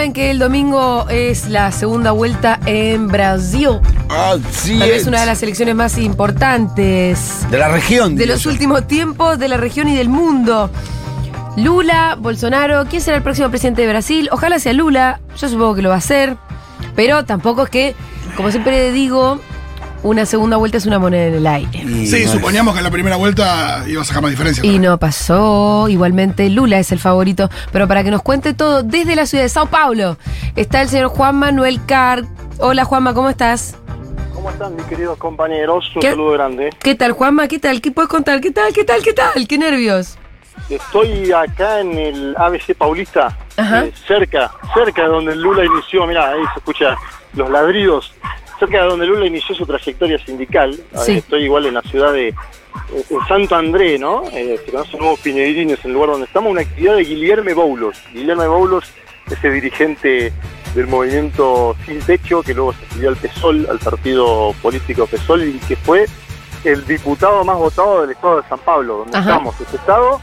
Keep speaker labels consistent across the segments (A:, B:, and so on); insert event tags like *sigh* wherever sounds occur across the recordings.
A: Saben que el domingo es la segunda vuelta en Brasil.
B: Así
A: Tal vez
B: es.
A: una de las elecciones más importantes
B: De la región.
A: de los
B: yo.
A: últimos tiempos de la región y del mundo. Lula, Bolsonaro, ¿quién será el próximo presidente de Brasil? Ojalá sea Lula, yo supongo que lo va a hacer, pero tampoco es que, como siempre digo, una segunda vuelta es una moneda en el aire.
B: Y
C: Sí,
B: no-
C: suponíamos que en la primera vuelta iba a sacar más diferencia.
A: Y no pasó, igualmente Lula es el favorito, pero para que nos cuente todo, desde la ciudad de Sao Paulo está el señor Juan Manuel Carr. Hola Juanma, ¿cómo estás?
D: ¿Cómo están mis queridos compañeros? Un
A: ¿Qué?
D: saludo grande.
A: ¿Qué tal Juanma? ¿Qué tal? ¿Qué puedes contar? ¿Qué tal? ¿Qué tal? ¿Qué tal? ¿Qué nervios?
D: Estoy acá en el ABC Paulista,
A: Ajá.
D: eh, cerca, cerca de donde Lula inició, mirá, ahí se escucha los ladridos, cerca de donde Lula inició su trayectoria sindical. Eh,
A: Sí.
D: Estoy igual en la ciudad de en Santo André, ¿no? Eh, se conocen nuevos el lugar donde estamos, una actividad de Guillermo Boulos. Guillermo Boulos, ese dirigente del movimiento Sin Techo, que luego se afilió al PSOL, al partido político PSOL, y que fue el diputado más votado del estado de San Pablo, donde
A: Ajá.
D: estamos. Este estado,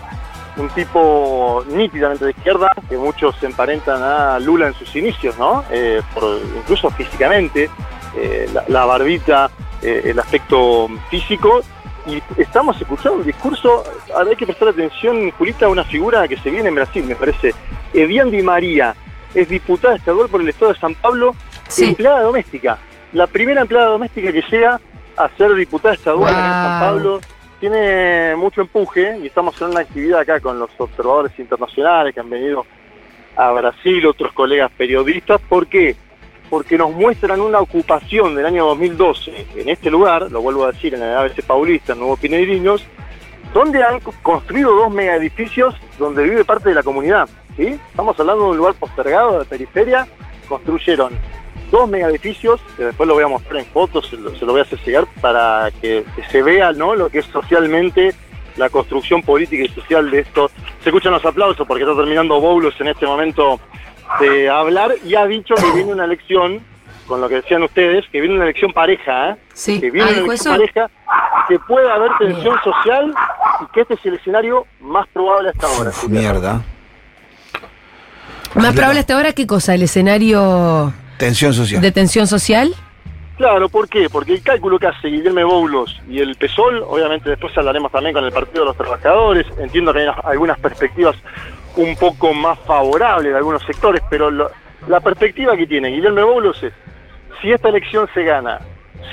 D: un tipo nítidamente de izquierda, que muchos se emparentan a Lula en sus inicios, ¿no? Eh, por- incluso físicamente, eh, la, la barbita, eh, el aspecto físico. Y estamos escuchando un discurso, ahora hay que prestar atención, Julita, a una figura que se viene en Brasil, me parece. Edian Di María es diputada estadual por el estado de San Pablo,
A: Sí.
D: empleada doméstica. La primera empleada doméstica que llega a ser diputada estadual en San. Pablo. Tiene mucho empuje y estamos en una actividad acá con los observadores internacionales que han venido a Brasil, otros colegas periodistas. ¿Por qué? Porque nos muestran una ocupación del año 2012 en este lugar, lo vuelvo a decir, en el ABC Paulista, en Nuevo Pineirinhos, donde han co- construido dos megaedificios donde vive parte de la comunidad. ¿sí? Estamos hablando de un lugar postergado de periferia, construyeron dos megaedificios, que después lo voy a mostrar en fotos, se lo, voy a hacer llegar para que, que se vea ¿no? lo que es socialmente la construcción política y social de esto. Se escuchan los aplausos porque está terminando Boulos en este momento de hablar y ha dicho que viene una elección, con lo que decían ustedes, que viene una elección pareja, ¿eh?
A: Sí.
D: que viene
A: Ah,
D: una
A: dijo
D: elección
A: eso.
D: pareja, que puede haber tensión social y que este es el escenario más probable hasta ahora.
B: Uf, mierda.
A: Más probable hasta ahora, ¿qué cosa? ¿El escenario
B: Tensión social.
A: de tensión social?
D: Claro, ¿por qué? Porque el cálculo que hace Guillermo Boulos y el PSOL, obviamente después hablaremos también con el Partido de los Trabajadores, entiendo que hay unas- algunas perspectivas un poco más favorables de algunos sectores, pero lo- la perspectiva que tiene Guillermo Boulos es, si esta elección se gana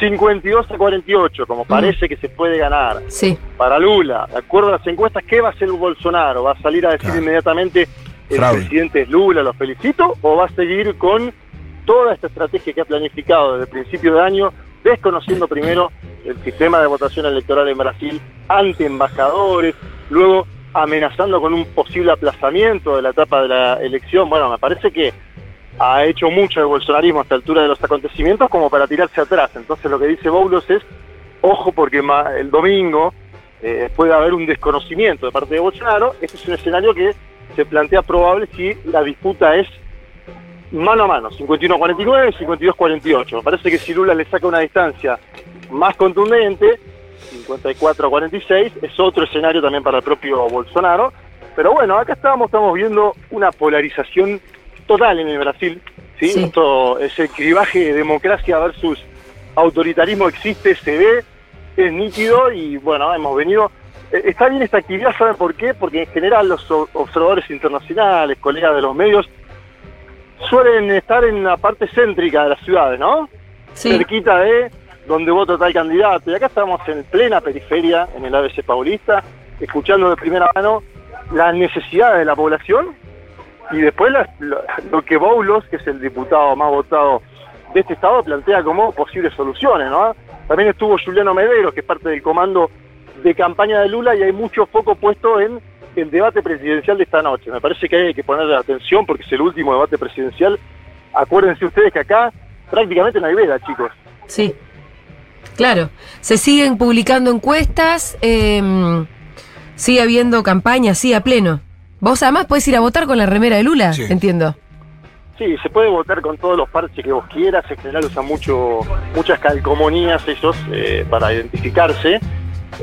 D: 52 a 48, como parece que se puede ganar,
A: Sí.
D: para Lula, de acuerdo a las encuestas, ¿qué va a hacer Bolsonaro? ¿Va a salir a decir
B: Claro.
D: inmediatamente el
B: Fraude.
D: presidente es Lula, lo felicito? ¿O va a seguir con toda esta estrategia que ha planificado desde el principio de año, desconociendo primero el sistema de votación electoral en Brasil ante embajadores, luego amenazando con un posible aplazamiento de la etapa de la elección? Bueno, me parece que ha hecho mucho el bolsonarismo a esta altura de los acontecimientos como para tirarse atrás. Entonces lo que dice Boulos es, ojo porque el domingo eh, puede haber un desconocimiento de parte de Bolsonaro. Este es un escenario que se plantea probable si la disputa es mano a mano, 51-49, 52-48. Me parece que si Lula le saca una distancia más contundente, 54-46, es otro escenario también para el propio Bolsonaro. Pero bueno, acá estamos, estamos viendo una polarización total en el Brasil. ¿sí?
A: Sí.
D: Esto es el cribaje de democracia versus autoritarismo existe, se ve, es nítido y bueno, hemos venido... eh, Está bien esta actividad, ¿saben por qué? Porque en general los observadores internacionales, colegas de los medios, suelen estar en la parte céntrica de las ciudades, ¿no?
A: Sí.
D: cerquita de donde vota tal candidato. Y acá estamos en plena periferia, en el ABC Paulista, escuchando de primera mano las necesidades de la población y después las- lo, lo que Boulos, que es el diputado más votado de este estado, plantea como posibles soluciones, ¿no? También estuvo Juliano Medeiros, que es parte del comando de campaña de Lula, y hay mucho foco puesto en el debate presidencial de esta noche. Me parece que hay que ponerle atención porque es el último debate presidencial. Acuérdense ustedes que acá prácticamente no hay veda, chicos.
A: Sí. Claro. Se siguen publicando encuestas, eh, sigue habiendo campañas, sí, a pleno. Vos además podés ir a votar con la remera de Lula,
C: Sí.
A: entiendo.
D: Sí, se puede votar con todos los parches que vos quieras. En general usan mucho, muchas calcomanías ellos eh, para identificarse.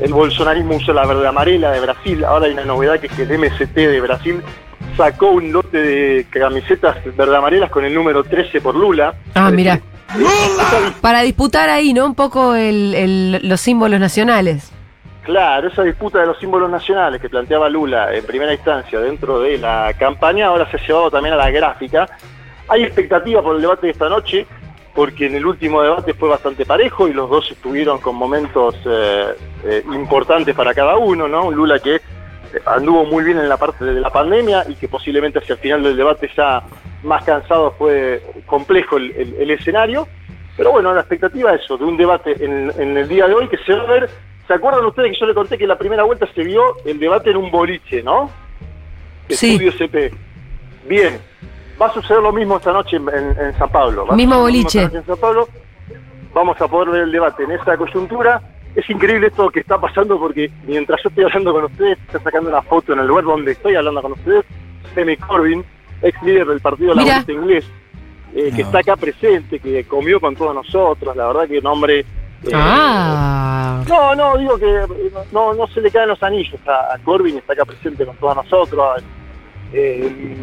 D: El bolsonarismo usa la verde amarela de Brasil. Ahora hay una novedad que es que el MST de Brasil sacó un lote de camisetas verde amarelas con el número 13 por Lula.
A: Ah, mira. Para disputar ahí, ¿no? Un poco el- el- los símbolos nacionales.
D: Claro, esa disputa de los símbolos nacionales que planteaba Lula en primera instancia dentro de la campaña ahora se ha llevado también a la gráfica. Hay expectativa por el debate de esta noche, porque en el último debate fue bastante parejo y los dos estuvieron con momentos eh, eh, importantes para cada uno, ¿no? Un Lula que eh, anduvo muy bien en la parte de la pandemia y que posiblemente hacia el final del debate ya más cansado fue complejo el, el- el escenario. Pero bueno, la expectativa es eso, de un debate en, en el día de hoy que se va a ver. ¿Se acuerdan ustedes que yo le conté que en la primera vuelta se vio el debate en un boliche, ¿no?
A: Sí.
D: Estudio CP. Bien, va a suceder lo mismo esta noche en, en- en San Pablo. Va
A: Mismo boliche.
D: esta noche En San Pablo vamos a poder ver el debate en esa coyuntura. Es increíble esto que está pasando porque mientras yo estoy hablando con ustedes, está sacando una foto en el lugar donde estoy hablando con ustedes, Jeremy Corbyn, ex líder del Partido. Laborista Inglés, eh, que está acá presente, que comió con todos nosotros, la verdad que un hombre... eh,
A: Ah.
D: no, no, digo que no, no se le caen los anillos a, a Corbyn, está acá presente con todos nosotros. Eh,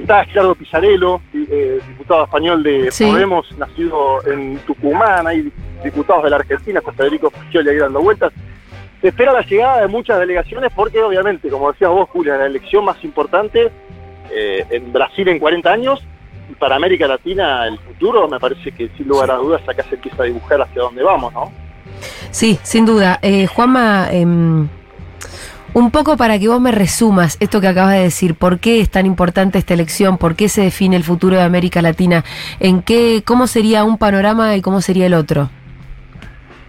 D: está Gerardo Pizarello, eh, diputado español de
A: Sí.
D: Podemos, nacido en Tucumán, hay diputados de la Argentina, está Federico Fascioli ahí dando vueltas. Se espera la llegada de muchas delegaciones porque obviamente, como decías vos, Julia, la elección más importante eh, en Brasil en 40 años y para América Latina el futuro, me parece que sin lugar a dudas acá se empieza a dibujar hacia dónde vamos, ¿no?
A: Sí, sin duda. Eh, Juanma, em, un poco para que vos me resumas esto que acabas de decir. ¿Por qué es tan importante esta elección? ¿Por qué se define el futuro de América Latina? ¿En qué, cómo sería un panorama y cómo sería el otro?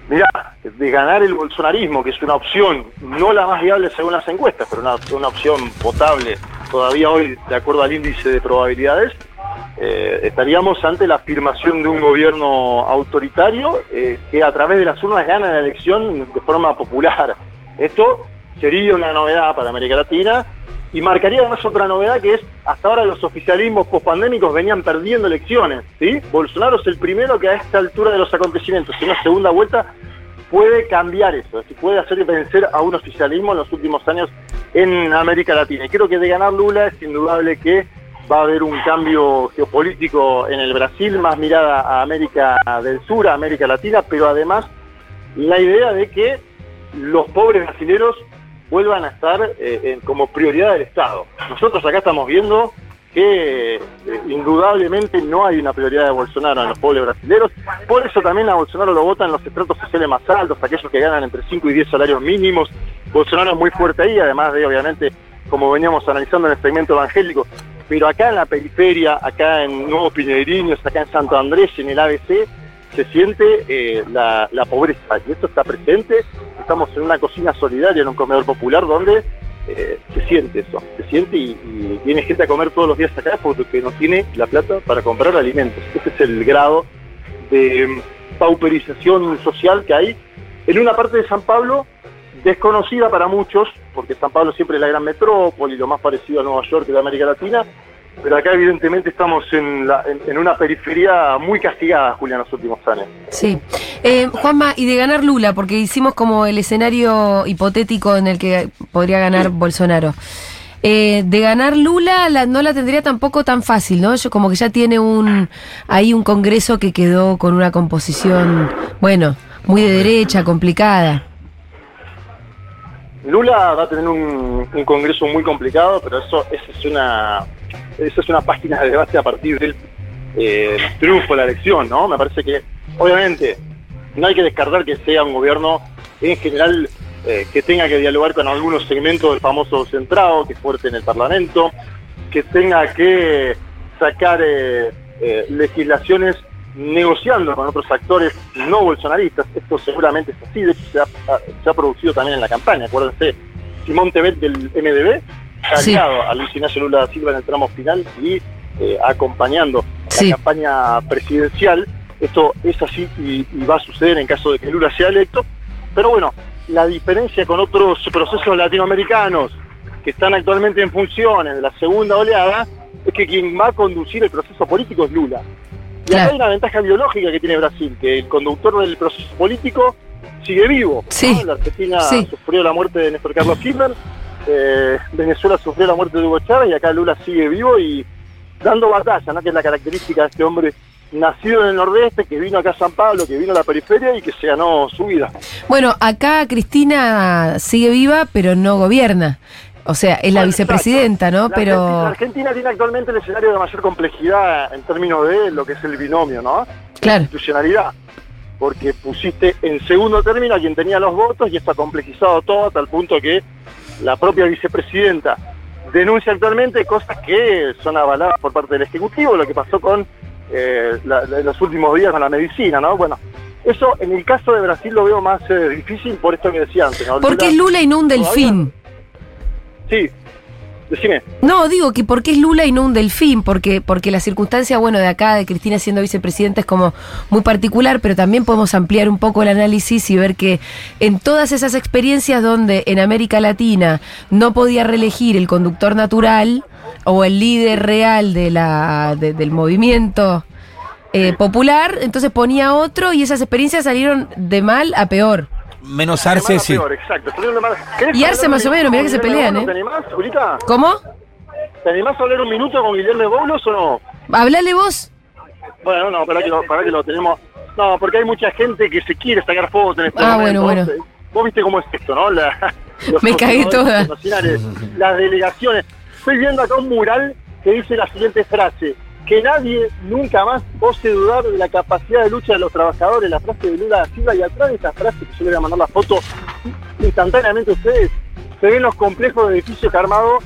D: Mirá, de ganar el bolsonarismo, que es una opción, no la más viable según las encuestas, pero una, opción potable todavía hoy, de acuerdo al índice de probabilidades, eh, estaríamos ante la afirmación de un gobierno autoritario eh, que a través de las urnas gana la elección de forma popular. Esto sería una novedad para América Latina y marcaría además otra novedad que es, hasta ahora los oficialismos pospandémicos venían perdiendo elecciones, ¿sí? Bolsonaro es el primero que a esta altura de los acontecimientos, en una segunda vuelta, puede cambiar eso, es decir, puede hacer vencer a un oficialismo en los últimos años en América Latina. Y creo que de ganar Lula es indudable que va a haber un cambio geopolítico en el Brasil, más mirada a América del Sur, a América Latina, pero además la idea de que los pobres brasileros vuelvan a estar eh, como prioridad del Estado. Nosotros acá estamos viendo que eh, indudablemente no hay una prioridad de Bolsonaro en los pobres brasileros. Por eso también a Bolsonaro lo votan los estratos sociales más altos, aquellos que ganan entre 5 y 10 salarios mínimos. Bolsonaro es muy fuerte ahí, además de, obviamente, como veníamos analizando en el segmento evangélico. Pero acá en la periferia, acá en Nuevo Piñeiriños, acá en Santo Andrés, en el ABC, se siente eh, la pobreza. Y esto está presente. Estamos en una cocina solidaria, en un comedor popular, donde eh, se siente eso. Se siente y, y viene gente a comer todos los días acá porque no tiene la plata para comprar alimentos. Ese es el grado de mm, pauperización social que hay en una parte de San Pablo desconocida para muchos, porque San Pablo siempre es la gran metrópoli, lo más parecido a Nueva York de América Latina, pero acá evidentemente estamos en, la- en- en una periferia muy castigada, Julia, en los últimos años.
A: Sí. Eh, Juanma, y de ganar Lula, porque hicimos como el escenario hipotético en el que podría ganar Bolsonaro. Eh, de ganar Lula la- no la tendría tampoco tan fácil, ¿no? Yo como que ya tiene un ahí un congreso que quedó con una composición, bueno, muy de derecha, complicada.
D: Lula va a tener un, un congreso muy complicado, pero eso, eso es una eso es una página de debate a partir del eh, triunfo de la elección, ¿no? Me parece que, obviamente, no hay que descartar que sea un gobierno en general eh, que tenga que dialogar con algunos segmentos del famoso centrado, que es fuerte en el Parlamento, que tenga que sacar eh, legislaciones negociando con otros actores no bolsonaristas. Esto seguramente es así, de hecho se ha, se ha producido también en la campaña. Acuérdense, Simón Tebet del MDB,
A: Sí.
D: aliado a Luis Ignacio Lula da Silva en el tramo final y eh, acompañando
A: Sí.
D: la campaña presidencial. Esto es así y, y va a suceder en caso de que Lula sea electo. Pero bueno, la diferencia con otros procesos latinoamericanos que están actualmente en funciones de la segunda oleada es que quien va a conducir el proceso político es Lula. Y acá
A: Claro.
D: hay una ventaja biológica que tiene Brasil, que el conductor del proceso político sigue vivo. ¿no?
A: Sí.
D: La Argentina
A: Sí.
D: sufrió la muerte de Néstor Carlos Kirchner, eh, Venezuela sufrió la muerte de Hugo Chávez y acá Lula sigue vivo y dando batalla, ¿no? que es la característica de este hombre nacido en el nordeste, que vino acá a San Pablo, que vino a la periferia y que se ganó su vida.
A: Bueno, acá Cristina sigue viva, pero no gobierna. O sea, es la
D: Bueno,
A: vicepresidenta,
D: exacto.
A: ¿no?
D: La
A: Pero
D: Argentina, la Argentina tiene actualmente el escenario de mayor complejidad en términos de lo que es el binomio, ¿no?
A: claro,
D: Institucionalidad. Porque pusiste en segundo término a quien tenía los votos y esto ha complejizado todo a tal punto que la propia vicepresidenta denuncia actualmente cosas que son avaladas por parte del Ejecutivo, lo que pasó con eh, la- los últimos días con la medicina, ¿no? Bueno, eso en el caso de Brasil lo veo más eh, difícil por esto que decía antes, ¿no?
A: ¿por qué es Lula y no un delfín?
D: Sí,
A: No, digo que por qué es Lula y no un delfín, porque, porque la circunstancia, bueno, de acá, de Cristina siendo vicepresidenta es como muy particular, pero también podemos ampliar un poco el análisis y ver que en todas esas experiencias donde en América Latina no podía reelegir el conductor natural o el líder real de la, de- del movimiento eh, popular, entonces ponía otro y esas experiencias salieron de mal a peor.
B: Menos Arce, sí.
D: peor, exacto. Salieron de mal- ¿Querés
A: Y Arce más o menos, mirá que se pelean,
D: Boulos?
A: ¿eh?
D: ¿Te animás, Julita?
A: ¿Cómo?
D: ¿Te animás a hablar un minuto con Guillermo Boulos o no?
A: Hablale vos.
D: Bueno, no, para que lo, para que lo tenemos. No, porque hay mucha gente que se quiere sacar fotos en este
A: Ah,
D: momento.
A: bueno, bueno.
D: Vos viste cómo es esto, ¿no? La- *laughs*
A: Me cagué
D: coordinadores
A: toda.
D: Las delegaciones. Estoy viendo acá un mural que dice la siguiente frase. Que nadie nunca más ose dudar de la capacidad de lucha de los trabajadores. La frase de Lula da Silva y atrás de esa frase, que yo le voy a mandar la foto instantáneamente a ustedes, se ven los complejos de edificios que ha armado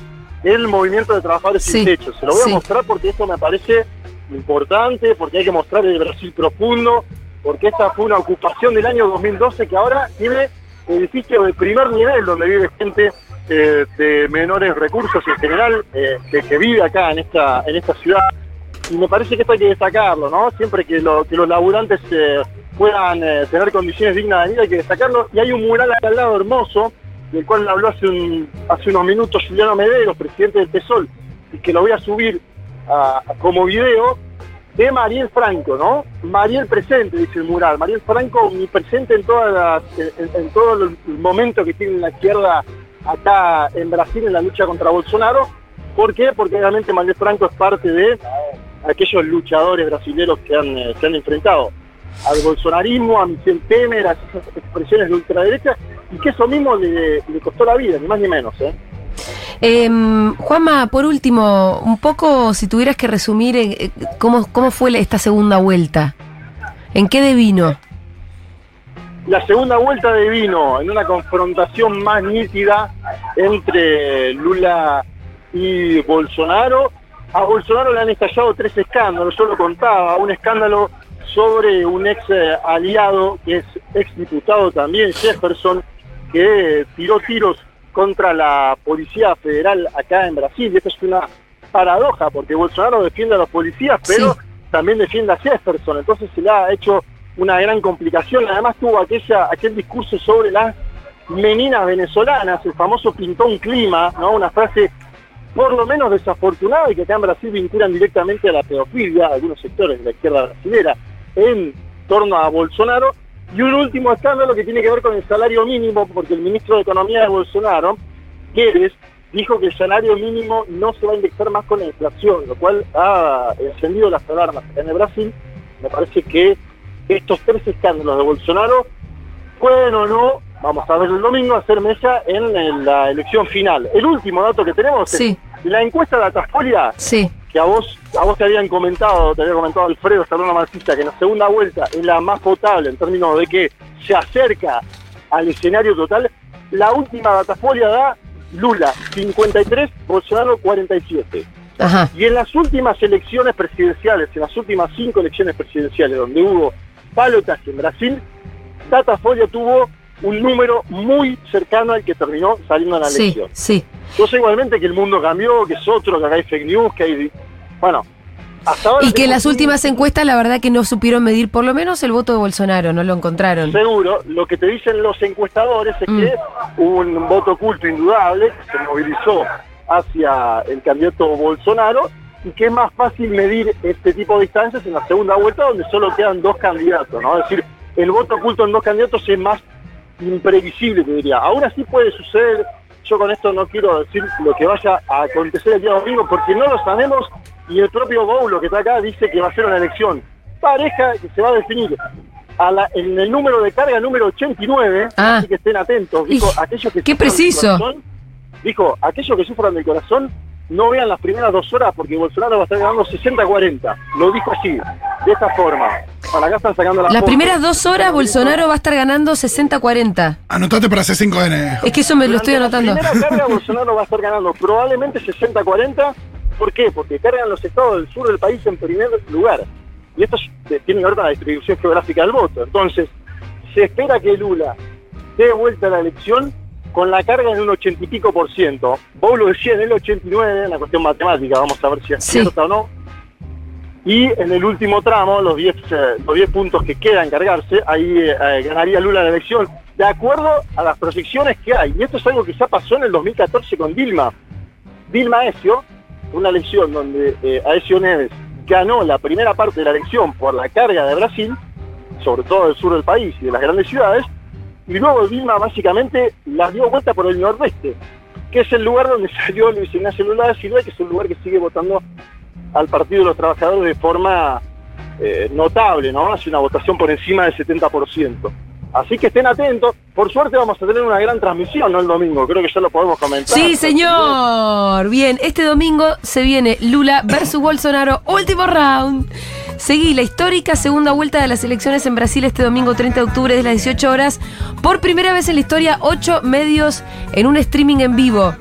D: el movimiento de trabajadores
A: Sí,
D: sin techo. Se lo voy
A: sí.
D: a mostrar porque esto me parece importante, porque hay que mostrar el Brasil profundo, porque esta fue una ocupación del año 2012 que ahora tiene edificios de primer nivel donde vive gente eh, de menores recursos en general eh, que, que vive acá en esta en esta ciudad y me parece que esto hay que destacarlo, ¿no? Siempre que, lo- que los laburantes eh, puedan eh, tener condiciones dignas de vida hay que destacarlo y hay un mural acá al lado hermoso del cual habló hace un, hace unos minutos Juliano Medeiros, presidente del TESOL, y que lo voy a subir como video de Mariel Franco, ¿no? Mariel presente, dice el mural. Mariel Franco omnipresente en, todas las, en, en todo el momento que tiene la izquierda acá en Brasil en la lucha contra Bolsonaro. ¿Por qué? Porque obviamente Mariel Franco es parte de aquellos luchadores brasileños que han, eh, se han enfrentado al bolsonarismo, a Michel Temer, a esas expresiones de ultraderecha, y que eso mismo le, le costó la vida, ni más ni menos. ¿eh?
A: Em, Juanma, por último, un poco, si tuvieras que resumir eh, eh, cómo, cómo fue esta segunda vuelta. ¿En qué devino?
D: La segunda vuelta de vino en una confrontación más nítida entre Lula y Bolsonaro. A Bolsonaro le han estallado tres escándalos, yo lo contaba, un escándalo sobre un ex eh, aliado que es ex diputado también, Jefferson, que tiró tiros contra la Policía Federal acá en Brasil. Y esto es una paradoja, porque Bolsonaro defiende a los policías, pero
A: Sí.
D: también defiende a Jefferson. Entonces se le ha hecho una gran complicación. Además tuvo aquella, aquel discurso sobre las meninas venezolanas, el famoso pintó un clima, ¿no? Una frase por lo menos desafortunada y que acá en Brasil vinculan directamente a la pedofilia, algunos sectores de la izquierda brasilera, en torno a Bolsonaro. Y un último escándalo que tiene que ver con el salario mínimo, porque el ministro de Economía de Bolsonaro, Guedes, dijo que el salario mínimo no se va a indexar más con la inflación, lo cual ha encendido las alarmas en el Brasil. Me parece que estos tres escándalos de Bolsonaro pueden o no, vamos a ver el domingo, hacer mesa en, la elección final. El último dato que tenemos
A: Sí.
D: es la encuesta de Datafolia,
A: Sí,
D: que a vos, a vos te habían comentado, te había comentado Alfredo Salona Marxista, que en la segunda vuelta es la más potable en términos de que se acerca al escenario total. La última Datafolia da Lula 53, Bolsonaro 47.
A: ajá.
D: Y en las últimas elecciones presidenciales, en las últimas cinco elecciones presidenciales donde hubo balotaje en Brasil, Datafolia tuvo un número muy cercano al que terminó saliendo en la
A: Sí,
D: elección.
A: sí.
D: Yo sé igualmente que el mundo cambió, que es otro, que acá hay fake news, que hay... Bueno, Hasta ahora
A: Y que en las últimas encuestas, la verdad que no supieron medir por lo menos el voto de Bolsonaro, no lo encontraron.
D: Seguro, lo que te dicen los encuestadores es
A: Mm.
D: que hubo un voto oculto indudable que se movilizó hacia el candidato Bolsonaro y que es más fácil medir este tipo de distancias en la segunda vuelta donde solo quedan dos candidatos, ¿no? Es decir, el voto oculto en dos candidatos es más imprevisible, te diría. Aún así puede suceder, yo con esto no quiero decir lo que vaya a acontecer el día domingo porque no lo sabemos y el propio Boulo que está acá dice que va a ser una elección pareja que se va a definir a la- en el número de carga número 89,
A: Ah.
D: así que estén atentos. Dijo, aquellos que
A: qué preciso.
D: corazón, dijo, aquellos que sufran del corazón no vean las primeras dos horas porque Bolsonaro va a estar ganando 60-40. Lo dijo así, de esta forma. Para acá están sacando las
A: primeras dos horas Bolsonaro va a estar ganando 60-40.
C: Anotate para C5N.
A: Es que eso me lo estoy anotando.
D: La primera carga *laughs* Bolsonaro va a estar ganando probablemente 60-40. ¿Por qué? Porque cargan los estados del sur del país en primer lugar. Y esto es- tiene que ver con la distribución geográfica del voto. Entonces, se espera que Lula dé vuelta a la elección con la carga en un 80 y pico por ciento. Vos lo decía en el 89, en la cuestión matemática, vamos a ver si es
A: Sí.
D: cierta o no. Y en el último tramo, los 10, eh, los 10 puntos que quedan cargarse, ahí eh, ganaría Lula la elección, de acuerdo a las proyecciones que hay. Y esto es algo que ya pasó en el 2014 con Dilma. Dilma Aezio, una elección donde eh, Aezio Neves ganó la primera parte de la elección por la carga de Brasil, sobre todo del sur del país y de las grandes ciudades, y luego Dilma básicamente la dio vuelta por el nordeste, que es el lugar donde *laughs* salió Luis Ignacio Lula da Silva, que es un lugar que sigue votando al Partido de los Trabajadores de forma eh, notable, ¿no? Hace una votación por encima del 70%. Así que estén atentos. Por suerte vamos a tener una gran transmisión, ¿no? El domingo. Creo que ya lo podemos comentar.
A: Sí, señor. Bien, este domingo se viene Lula versus Bolsonaro, último round. Seguí la histórica segunda vuelta de las elecciones en Brasil este domingo 30 de octubre de las 18 horas. Por primera vez en la historia, ocho medios en un streaming en vivo.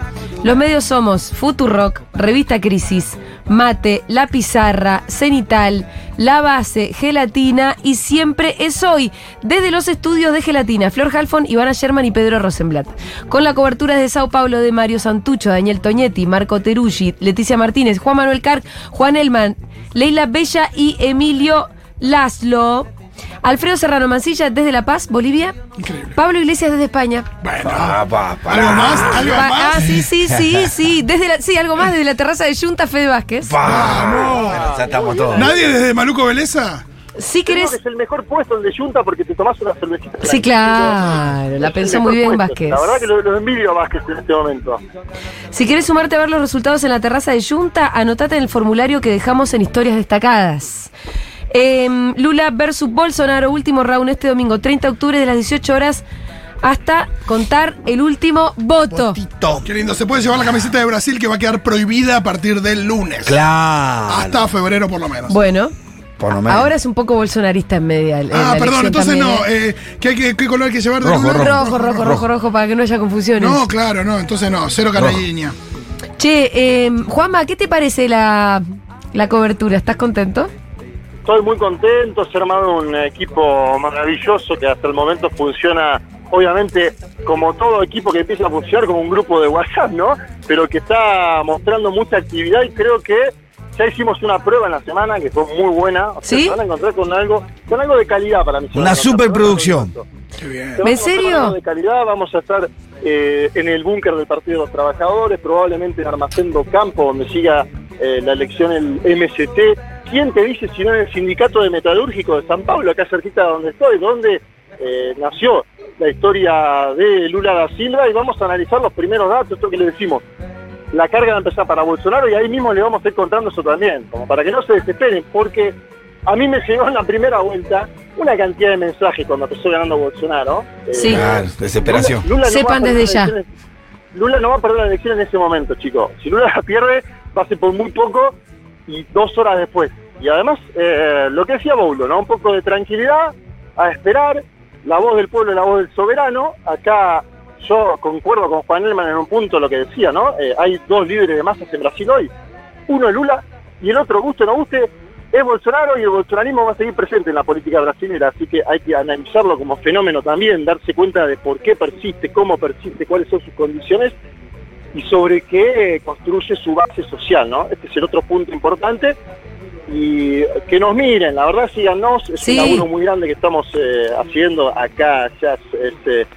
A: Los medios somos Futurock, Revista Crisis, Mate, La Pizarra, Cenital, La Base, Gelatina y Siempre es Hoy, desde los estudios de Gelatina, Flor Halfon, Ivana Sherman y Pedro Rosenblatt. Con la cobertura de Sao Paulo de Mario Santucho, Daniel Toñetti, Marco Teruggi, Leticia Martínez, Juan Manuel Carc, Juan Elman, Leila Bella y Emilio Laszlo. Alfredo Serrano Mancilla desde La Paz, Bolivia.
C: Increíble.
A: Pablo Iglesias desde España.
C: Bueno.
B: Pa, pa, pa.
C: ¿Algo más? ¿Algo
A: Pa-
C: más?
A: ah, sí, sí, sí, *laughs* sí. Desde la- sí, algo más desde la terraza de Junta Fede Vázquez.
B: Pa. Bueno, ya estamos todos.
C: ¿Nadie desde Maluco
A: querés.
D: que es el mejor puesto el de Junta porque te tomás una cervecita.
A: Sí, claro, la pensó muy bien
D: puesto.
A: Vázquez.
D: La verdad que lo, lo envidio a Vázquez en este momento.
A: Si querés sumarte a ver los resultados en la terraza de Junta, anotate en el formulario que dejamos en historias destacadas. Em, Lula versus Bolsonaro, último round este domingo, 30 de octubre de las 18 horas, hasta contar el último voto.
B: Tito.
C: Qué lindo. Se puede llevar la camiseta de Brasil que va a quedar prohibida a partir del lunes.
B: Claro.
C: Hasta febrero por lo menos.
A: Bueno,
B: Por lo menos.
A: ahora es un poco bolsonarista en media. en
C: ah,
A: la
C: perdón, entonces
A: también,
C: no.
A: ¿eh?
C: Eh, ¿qué, hay que- ¿Qué color hay que llevar de
B: Rojo?
A: Rojo, rojo, rojo, rojo, para que no haya confusiones.
C: No, claro, no. Entonces no. Cero canalliña.
A: Che, em, Juanma, ¿qué te parece la, la cobertura? ¿Estás contento?
D: Estoy muy contento, se ha armado un equipo maravilloso que hasta el momento funciona, obviamente, como todo equipo que empieza a funcionar como un grupo de WhatsApp, ¿no? Pero que está mostrando mucha actividad y creo que ya hicimos una prueba en la semana que fue muy buena. O sea,
A: ¿Sí?
D: Se van a encontrar con algo, con algo de calidad para mí.
B: Una superproducción.
C: Qué bien.
A: ¿En serio?
D: algo de calidad, vamos a estar eh, en el búnker del Partido de los Trabajadores, probablemente en Armacendo Campo, donde siga eh, la elección el MST. ¿Quién te dice si no en el Sindicato de Metalúrgico de San Pablo, acá cerquita de donde estoy, donde eh, nació la historia de Lula da Silva? Y vamos a analizar los primeros datos, esto que le decimos. La carga va a empezar para Bolsonaro y ahí mismo le vamos a ir contando eso también, como para que no se desesperen, porque a mí me llegó en la primera vuelta una cantidad de mensajes cuando empezó ganando Bolsonaro. Eh,
A: Sí.
B: Claro, desesperación.
D: Lula- Lula no
A: Sepan desde ya.
D: Lula no va a perder la elección en ese momento, chicos. Si Lula la pierde, va a ser por muy poco y dos horas después. Y además, eh, lo que decía Boulo, ¿no? Un poco de tranquilidad, a esperar, la voz del pueblo la voz del soberano. Acá yo concuerdo con Juan Elman en un punto lo que decía, ¿no? Eh, hay dos líderes de masas en Brasil hoy. Uno es Lula y el otro, guste o no guste, es Bolsonaro y el bolsonarismo va a seguir presente en la política brasileña, así que hay que analizarlo como fenómeno también, darse cuenta de por qué persiste, cómo persiste, cuáles son sus condiciones y sobre qué eh, construye su base social, ¿no? Este es el otro punto importante. y que nos miren, la verdad síganos, es
A: Sí.
D: un laburo muy grande que estamos eh, haciendo acá, ya es, este,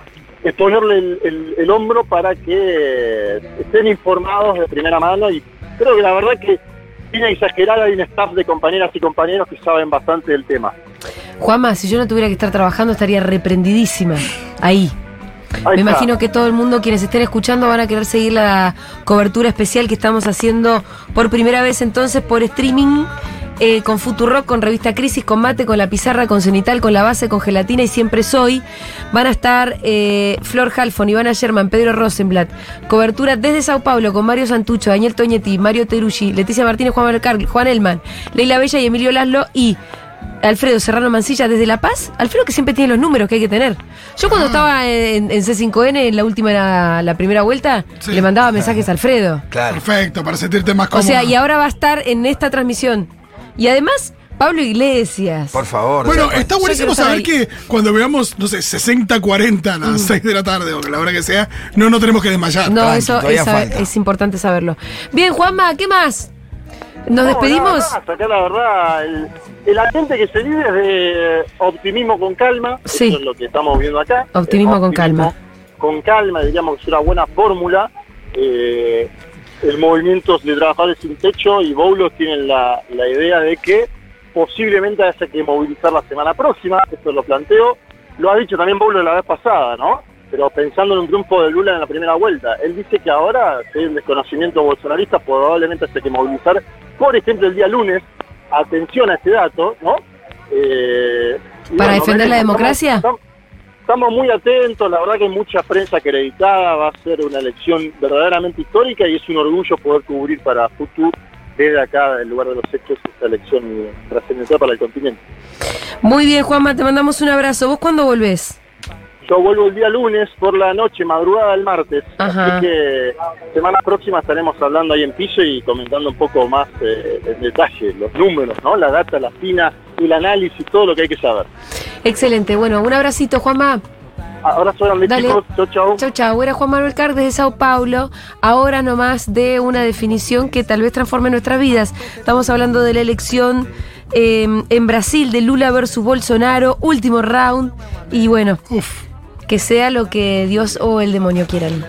D: es ponerle el, el- el hombro para que eh, estén informados de primera mano y creo que la verdad que sin exagerar hay un staff de compañeras y compañeros que saben bastante del tema.
A: Juanma, si yo no tuviera que estar trabajando estaría reprendidísima. Ahí. Me imagino que todo el mundo, quienes estén escuchando, van a querer seguir la cobertura especial que estamos haciendo por primera vez entonces por streaming. eh, con Futurock, con Revista Crisis, con Mate, con La Pizarra, con Cenital, con La Base, con Gelatina y Siempre Soy. Van a estar eh, Flor Halfon, Ivana Sherman, Pedro Rosenblatt. Cobertura desde Sao Paulo con Mario Santucho, Daniel Toñetti, Mario Terucci, Leticia Martínez, Juan, Belcar- Juan Elman, Leila Bella y Emilio Laslo y Alfredo Serrano Mancilla desde La Paz. Alfredo que siempre tiene los números que hay que tener. Yo cuando estaba en, en C5N, en la última, la, la primera vuelta,
C: Sí.
A: le mandaba mensajes a Alfredo.
B: Claro.
C: Perfecto, para sentirte más
A: O
C: cómodo.
A: sea, y ahora va a estar en esta transmisión. Y además, Pablo Iglesias.
B: Por favor.
C: Bueno,
B: o
C: está buenísimo saber
A: ahí.
C: que cuando veamos, no sé, 60-40 a las 6 de la tarde o la hora que sea, no nos tenemos que desmayar.
A: no,
B: tranqui,
A: eso es importante saberlo. Bien, Juanma, ¿qué más? ¿Nos
D: No,
A: despedimos?
D: más, acá la verdad, el, el ambiente que se vive es de optimismo con calma.
A: Sí.
D: Eso es lo que estamos viendo acá.
A: Optimismo con calma.
D: Con calma, diríamos que es una buena fórmula. Eh, el movimiento de trabajadores sin techo y Boulos tienen la, la idea de que posiblemente haya que movilizar la semana próxima. Esto lo planteo. Lo ha dicho también Boulos la vez pasada, ¿no? Pero pensando en un triunfo de Lula en la primera vuelta. Él dice que ahora, si hay un desconocimiento bolsonarista, probablemente haya que movilizar, por ejemplo, el día lunes. Atención a este dato, ¿no? Eh,
A: ¿Para defender la democracia?
D: Estamos, estamos muy atentos, la verdad que hay mucha prensa acreditada, va a ser una elección verdaderamente histórica y es un orgullo poder cubrir para Futu desde acá, del lugar de los hechos, esta elección trascendental para el continente.
A: Muy bien, Juanma, te mandamos un abrazo. ¿Vos cuándo volvés?
D: Yo vuelvo el día lunes por la noche, madrugada del martes.
A: Ajá.
D: Así que semana próxima estaremos hablando ahí en piso y comentando un poco más eh, en detalle los números, ¿no? La data, la fina, el análisis, todo lo que hay que saber.
A: Excelente. Bueno, un abracito, Juanma.
D: Abrazo grande,
A: Dale.
D: chicos. Chau, chau.
A: Chau, chau. Era Juan Manuel Carr desde Sao Paulo. Ahora nomás de una definición que tal vez transforme nuestras vidas. Estamos hablando de la elección eh, en Brasil de Lula versus Bolsonaro, último round. Y bueno,
C: Uf.
A: Que sea lo que Dios o el demonio quieran.